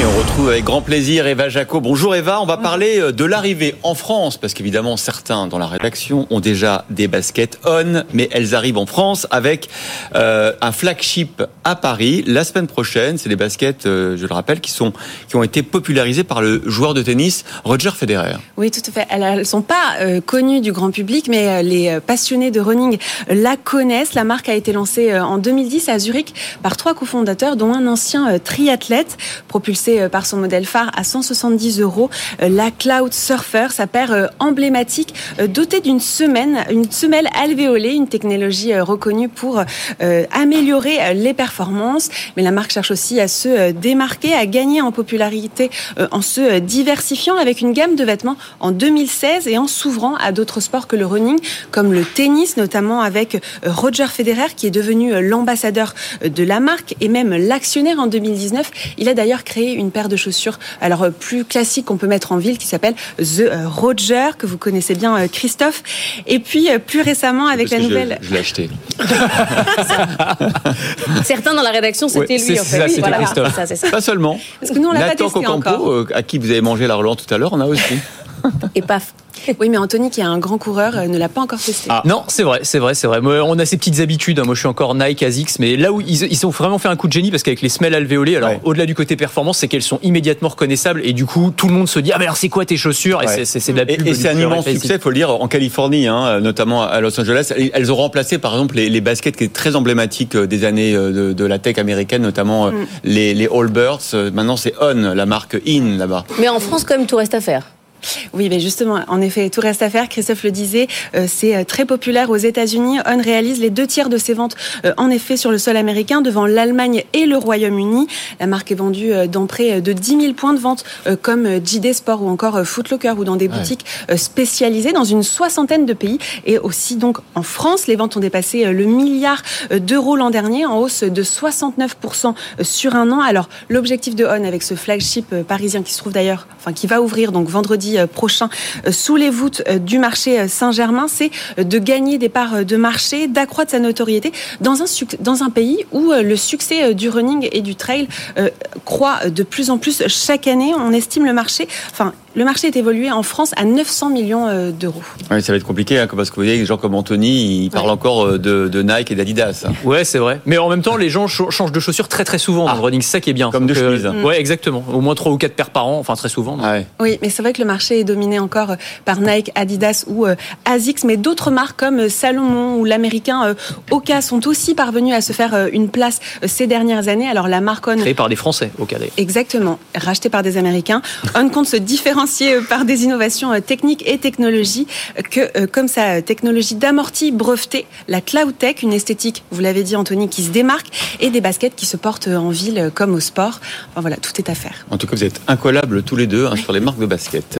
Et on retrouve avec grand plaisir Eva Jaco. Bonjour Eva, on va parler euh, de l'arrivée en France, parce qu'évidemment certains dans la rédaction ont déjà des baskets on, mais elles arrivent en France avec euh, un flagship à Paris la semaine prochaine. C'est des baskets, euh, je le rappelle, qui sont qui ont été popularisées par le joueur de tennis Roger Federer. Oui, tout à fait. Elles ne sont pas euh, connues du grand public, mais les passionnés de running la connaissent. La marque a été lancée en 2010 à Zurich par trois cofondateurs, dont un ancien triathlète propulsé euh, par son modèle phare à 170 euros. Euh, la Cloud Surfer, sa paire euh, emblématique, dotée d'une semaine, une semelle alvéolée, une technologie reconnue pour améliorer les performances. Mais la marque cherche aussi à se démarquer, à gagner en popularité en se diversifiant avec une gamme de vêtements en 2016 et en s'ouvrant à d'autres sports que le running, comme le tennis, notamment avec Roger Federer, qui est devenu l'ambassadeur de la marque et même l'actionnaire en 2019. Il a d'ailleurs créé une paire de chaussures, alors euh, plus classique qu'on peut mettre en ville, qui s'appelle The euh, Roger, que vous connaissez bien, euh, Christophe. Et puis plus récemment avec la nouvelle. Je, l'ai acheté. Certains dans la rédaction, c'était lui. En fait. Ça, Christophe. Ça, ça. Pas seulement. Parce que nous, on l'a pas testé encore. à qui vous avez mangé la relance tout à l'heure, on a aussi. Et paf. Oui, mais Anthony, qui est un grand coureur, euh, ne l'a pas encore testé. Ah. Non, c'est vrai, c'est vrai, c'est vrai. On a ces petites habitudes. Moi, je suis encore Nike, Asics, mais là où ils, ont vraiment fait un coup de génie, parce qu'avec les semelles alvéolées, alors au-delà du côté performance, c'est qu'elles sont immédiatement reconnaissables et du coup, tout le monde se dit ah mais alors c'est quoi tes chaussures? Et c'est de la pub. Et, c'est un immense succès, faut le dire, en Californie, hein, notamment à Los Angeles. Elles ont remplacé, par exemple, les, baskets qui étaient très emblématiques euh, des années euh, de, la tech américaine, notamment mm. les, les Allbirds. Maintenant, c'est On, la marque In là-bas. Mais en France, quand même, tout reste à faire. Oui, mais justement, en effet, tout reste à faire. Christophe le disait, euh, c'est euh, très populaire aux États-Unis. On réalise les deux tiers de ses ventes, euh, en effet, sur le sol américain, devant l'Allemagne et le Royaume-Uni. La marque est vendue dans près de 10 000 points de vente, comme JD Sport ou encore Footlocker, ou dans des boutiques spécialisées dans une soixantaine de pays. Et aussi, donc, en France, les ventes ont dépassé le milliard d'euros l'an dernier, en hausse de 69% sur un an. Alors, l'objectif de On avec ce flagship parisien qui se trouve d'ailleurs, enfin, qui va ouvrir donc vendredi euh, prochain euh, sous les voûtes euh, du marché Saint-Germain, c'est de gagner des parts de marché, d'accroître sa notoriété dans un, pays où le succès du running et du trail croît de plus en plus chaque année. On estime le marché, le marché est évolué en France à 900 millions euh, d'euros. Oui, ça va être compliqué, hein, parce que vous voyez, des gens comme Anthony, ils parlent encore euh, de, Nike et d'Adidas. Hein. Ouais, c'est vrai. Mais en même temps, les gens changent de chaussures très très souvent dans le ah. running, c'est ça qui est bien. Comme de chemise. Euh, ouais, exactement. Au moins 3 ou 4 paires par an, enfin très souvent. Ah oui, mais c'est vrai que le marché est dominé encore par Nike, Adidas ou Asics, mais d'autres marques comme Salomon ou l'américain Oka sont aussi parvenus à se faire une place ces dernières années. Alors la marque On... Créée par des Français, Oka. Exactement. Rachetée par des Américains. On compte se différencier euh, par des innovations euh, techniques et technologies euh, que, comme sa technologie d'amorti brevetée, la Cloud Tech, une esthétique, vous l'avez dit Anthony, qui se démarque, et des baskets qui se portent en ville comme au sport. Enfin, voilà, tout est à faire. En tout cas, vous êtes incollables tous les deux hein, sur les marques de baskets.